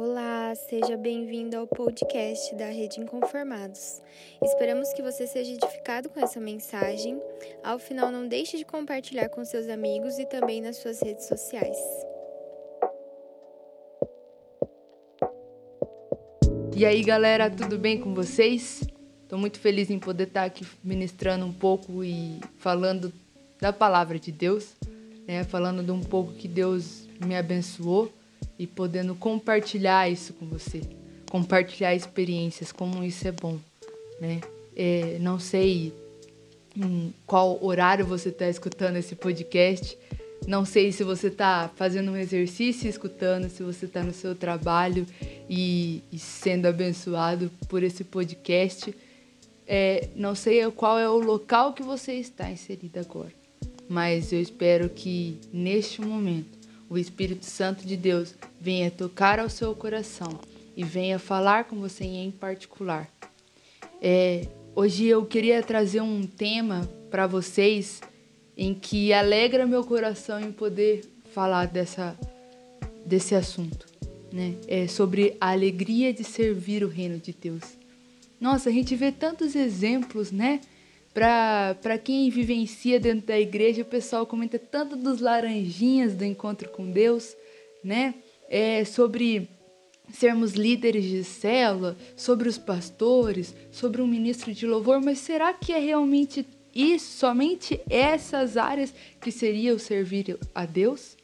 Olá, seja bem-vindo ao podcast da Rede Inconformados. Esperamos que você seja edificado com essa mensagem. Ao final, não deixe de compartilhar com seus amigos e também nas suas redes sociais. E aí, galera, tudo bem com vocês? Estou muito feliz em poder estar aqui ministrando um pouco e falando da palavra de Deus, né? Falando de um pouco que Deus me abençoou e podendo compartilhar isso com você, compartilhar experiências, como isso é bom, né? É, não sei em qual horário você está escutando esse podcast, não sei se você está fazendo um exercício escutando, se você está no seu trabalho e, e, sendo abençoado por esse podcast. É, não sei qual é o local que você está inserido agora, mas eu espero que neste momento o Espírito Santo de Deus venha tocar ao seu coração e venha falar com você em particular. É, hoje eu queria trazer um tema para vocês em que alegra meu coração em poder falar dessa, desse assunto, né? É sobre a alegria de servir o reino de Deus. Nossa, a gente vê tantos exemplos, né? Para quem vivencia dentro da igreja, o pessoal comenta tanto dos laranjinhas do encontro com Deus, né? É, sobre sermos líderes de célula, sobre os pastores, sobre um ministro de louvor, mas será que é realmente isso, somente essas áreas que seria o servir a Deus?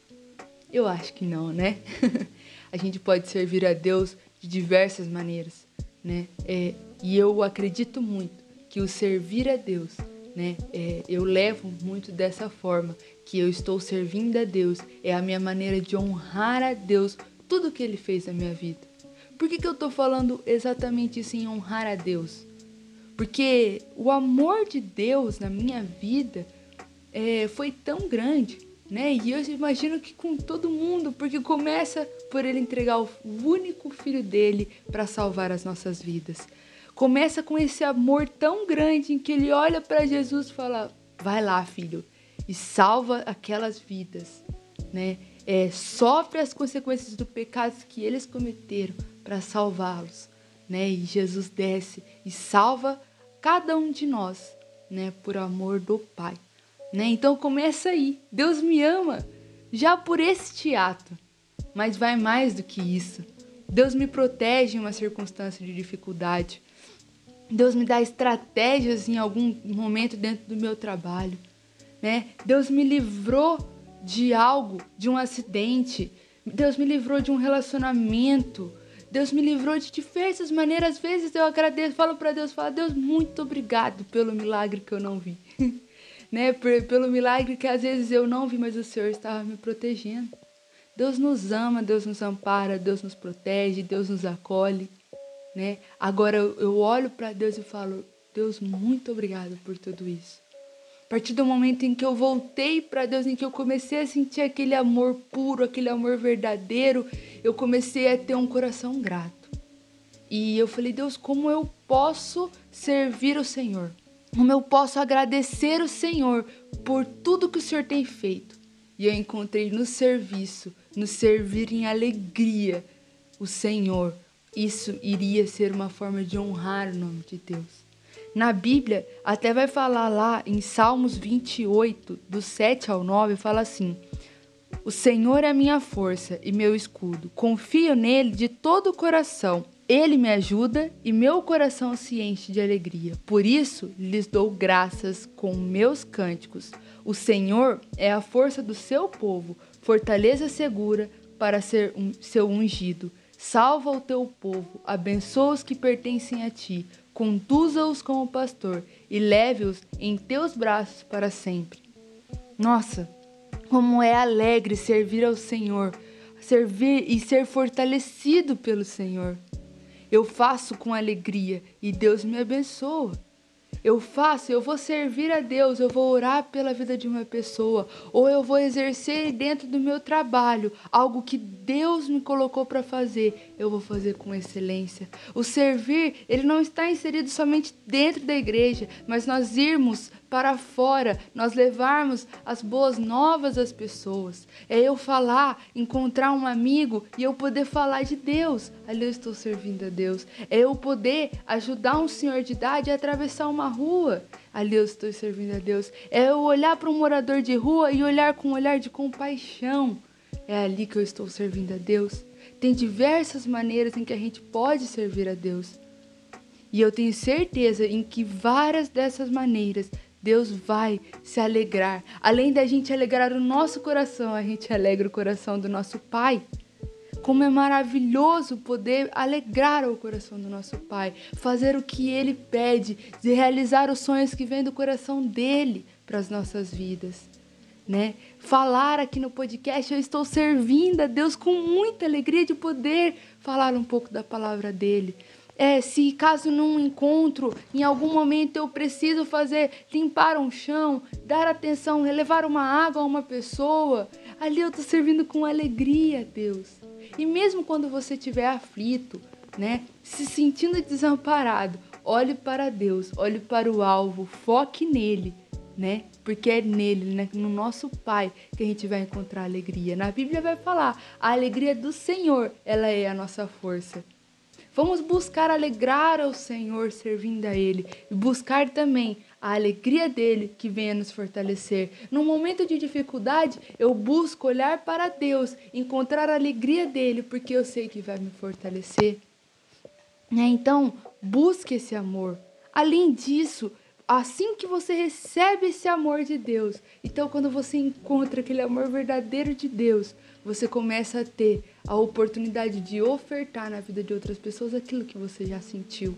Eu acho que não, né? a gente pode servir a Deus de diversas maneiras, né? É, e eu acredito muito que o servir a Deus, né? É, eu levo muito dessa forma, que eu estou servindo a Deus, é a minha maneira de honrar a Deus tudo que Ele fez na minha vida. Por que, que eu estou falando exatamente isso em honrar a Deus? Porque o amor de Deus na minha vida é, foi tão grande, né? E eu imagino que com todo mundo, porque começa por Ele entregar o único filho dele para salvar as nossas vidas. Começa com esse amor tão grande em que ele olha para Jesus e fala: Vai lá, filho, e salva aquelas vidas, né? É, sofre as consequências do pecado que eles cometeram para salvá-los, né? E Jesus desce e salva cada um de nós, né? Por amor do Pai, né? Então começa aí. Deus me ama já por este ato, mas vai mais do que isso. Deus me protege em uma circunstância de dificuldade. Deus me dá estratégias em algum momento dentro do meu trabalho, né? Deus me livrou de algo, de um acidente. Deus me livrou de um relacionamento. Deus me livrou de diversas maneiras. Às vezes eu agradeço, falo para Deus, falo, Deus, muito obrigado pelo milagre que eu não vi. né? Pelo milagre que às vezes eu não vi, mas o Senhor estava me protegendo. Deus nos ama, Deus nos ampara, Deus nos protege, Deus nos acolhe né? Agora eu olho para Deus e falo: Deus, muito obrigado por tudo isso. A partir do momento em que eu voltei para Deus, em que eu comecei a sentir aquele amor puro, aquele amor verdadeiro, eu comecei a ter um coração grato. E eu falei: Deus, como eu posso servir o Senhor? Como eu posso agradecer o Senhor por tudo que o Senhor tem feito? E eu encontrei no serviço, no servir em alegria, o Senhor isso iria ser uma forma de honrar o nome de Deus. Na Bíblia, até vai falar lá em Salmos 28, do 7 ao 9, fala assim: O Senhor é minha força e meu escudo. Confio nele de todo o coração. Ele me ajuda e meu coração se enche de alegria. Por isso lhes dou graças com meus cânticos. O Senhor é a força do seu povo, fortaleza segura para ser um, seu ungido. Salva o teu povo, abençoa os que pertencem a ti, conduza-os como pastor e leve-os em teus braços para sempre. Nossa, como é alegre servir ao Senhor, servir e ser fortalecido pelo Senhor. Eu faço com alegria e Deus me abençoa. Eu faço, eu vou servir a Deus, eu vou orar pela vida de uma pessoa, ou eu vou exercer dentro do meu trabalho algo que Deus me colocou para fazer, eu vou fazer com excelência. O servir, ele não está inserido somente dentro da igreja, mas nós irmos para fora, nós levarmos as boas novas às pessoas. É eu falar, encontrar um amigo e eu poder falar de Deus. Ali eu estou servindo a Deus. É eu poder ajudar um senhor de idade a atravessar uma rua. Ali eu estou servindo a Deus. É eu olhar para um morador de rua e olhar com um olhar de compaixão. É ali que eu estou servindo a Deus. Tem diversas maneiras em que a gente pode servir a Deus. E eu tenho certeza em que várias dessas maneiras Deus vai se alegrar. Além da gente alegrar o nosso coração, a gente alegra o coração do nosso Pai. Como é maravilhoso poder alegrar o coração do nosso Pai, fazer o que Ele pede, de realizar os sonhos que vêm do coração dele para as nossas vidas. Né? Falar aqui no podcast, eu estou servindo a Deus com muita alegria de poder falar um pouco da palavra dele, é, se caso num encontro, em algum momento eu preciso fazer, limpar um chão, dar atenção, levar uma água a uma pessoa, ali eu estou servindo com alegria, Deus. E mesmo quando você estiver aflito, né, se sentindo desamparado, olhe para Deus, olhe para o alvo, foque nele, né? Porque é nele, né? no nosso Pai, que a gente vai encontrar alegria. Na Bíblia vai falar, a alegria do Senhor, ela é a nossa força. Vamos buscar alegrar ao Senhor servindo a Ele e buscar também a alegria dele que venha nos fortalecer. No momento de dificuldade, eu busco olhar para Deus, encontrar a alegria dele, porque eu sei que vai me fortalecer. Né? Então, busque esse amor. Além disso, assim que você recebe esse amor de Deus, então quando você encontra aquele amor verdadeiro de Deus, você começa a ter a oportunidade de ofertar na vida de outras pessoas aquilo que você já sentiu.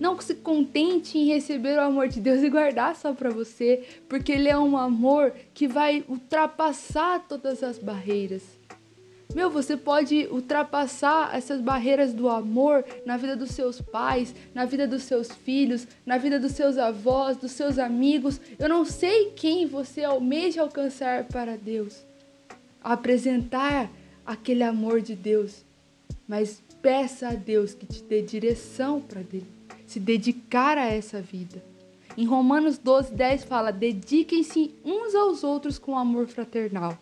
Não se contente em receber o amor de Deus e guardar só para você, porque ele é um amor que vai ultrapassar todas as barreiras. Meu, você pode ultrapassar essas barreiras do amor na vida dos seus pais, na vida dos seus filhos, na vida dos seus avós, dos seus amigos. Eu não sei quem você almeja alcançar para Deus apresentar aquele amor de Deus, mas peça a Deus que te dê direção para se dedicar a essa vida. Em Romanos 12, 10 fala: dediquem-se uns aos outros com amor fraternal.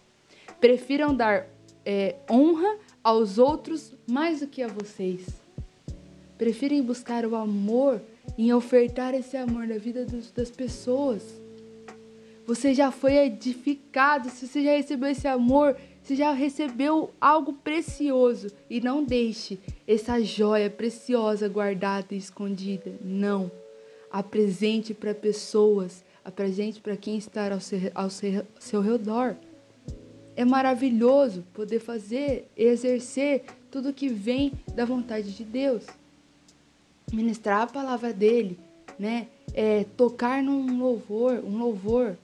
Prefiram dar é, honra aos outros mais do que a vocês. Prefirem buscar o amor em ofertar esse amor na vida dos, das pessoas. Você já foi edificado, se você já recebeu esse amor, você já recebeu algo precioso. E não deixe essa joia preciosa guardada e escondida. Não. Apresente para pessoas, apresente para quem está ao seu, ao seu, seu redor. É maravilhoso poder fazer, exercer tudo que vem da vontade de Deus. Ministrar a palavra dele, né? É, tocar num louvor, um louvor,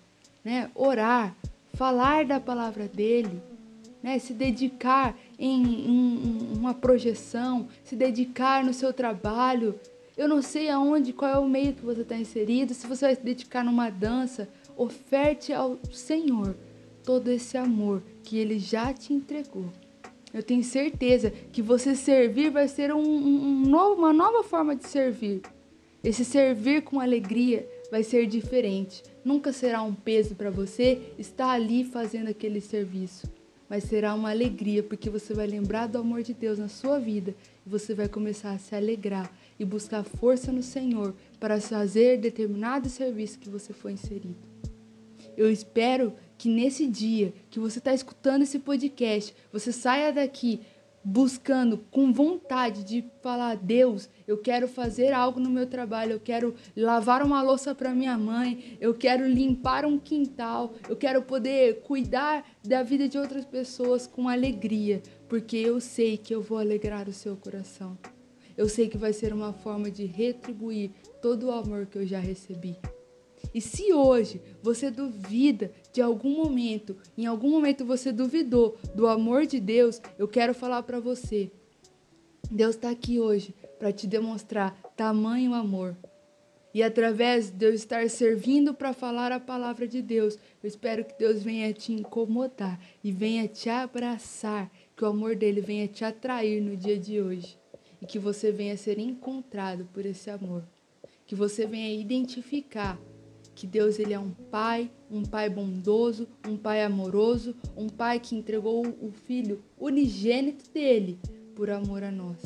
né? Orar, falar da palavra dele, né? Se dedicar em, em, uma projeção, se dedicar no seu trabalho. Eu não sei aonde, qual é o meio que você está inserido. Se você vai se dedicar numa dança, oferte ao Senhor todo esse amor que Ele já te entregou. Eu tenho certeza que você servir vai ser um, um novo, uma nova forma de servir. Esse servir com alegria vai ser diferente. Nunca será um peso para você estar ali fazendo aquele serviço, mas será uma alegria porque você vai lembrar do amor de Deus na sua vida e você vai começar a se alegrar e buscar força no Senhor para fazer determinado serviço que você foi inserido. Eu espero que nesse dia que você está escutando esse podcast, você saia daqui buscando com vontade de falar: Deus, eu quero fazer algo no meu trabalho, eu quero lavar uma louça para minha mãe, eu quero limpar um quintal, eu quero poder cuidar da vida de outras pessoas com alegria, porque eu sei que eu vou alegrar o seu coração. Eu sei que vai ser uma forma de retribuir todo o amor que eu já recebi. E se hoje você duvida de algum momento, em algum momento você duvidou do amor de Deus, eu quero falar para você. Deus está aqui hoje para te demonstrar tamanho amor. E através de eu estar servindo para falar a palavra de Deus, eu espero que Deus venha te incomodar e venha te abraçar, que o amor dele venha te atrair no dia de hoje e que você venha ser encontrado por esse amor, que você venha identificar que Deus ele é um pai, um pai bondoso, um pai amoroso, um pai que entregou o filho unigênito dele por amor a nós.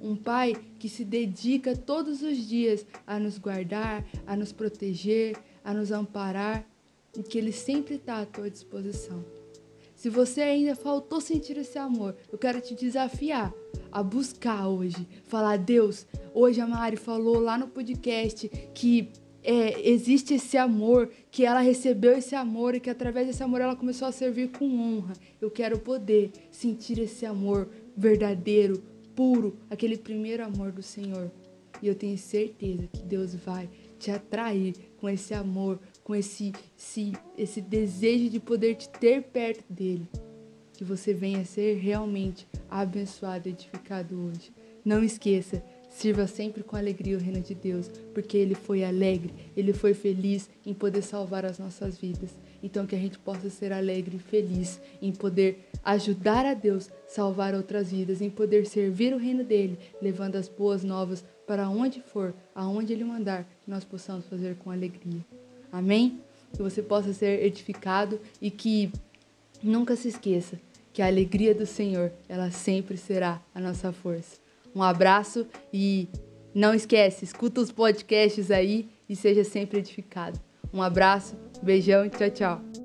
Um pai que se dedica todos os dias a nos guardar, a nos proteger, a nos amparar e que ele sempre está à tua disposição. Se você ainda faltou sentir esse amor, eu quero te desafiar a buscar hoje. Falar, Deus, hoje a Mari falou lá no podcast que é, existe esse amor, que ela recebeu esse amor e que através desse amor ela começou a servir com honra. Eu quero poder sentir esse amor verdadeiro, puro, aquele primeiro amor do Senhor. E eu tenho certeza que Deus vai te atrair com esse amor, com esse, esse, esse desejo de poder te ter perto dele. Que você venha ser realmente abençoado edificado hoje. Não esqueça, sirva sempre com alegria o reino de Deus, porque ele foi alegre, ele foi feliz em poder salvar as nossas vidas. Então que a gente possa ser alegre e feliz em poder ajudar a Deus salvar outras vidas, em poder servir o reino dele, levando as boas novas para onde for, aonde ele mandar, que nós possamos fazer com alegria. Amém? Que você possa ser edificado e que nunca se esqueça que a alegria do Senhor, ela sempre será a nossa força. Um abraço e não esquece, escuta os podcasts aí e seja sempre edificado. Um abraço, beijão e tchau, tchau.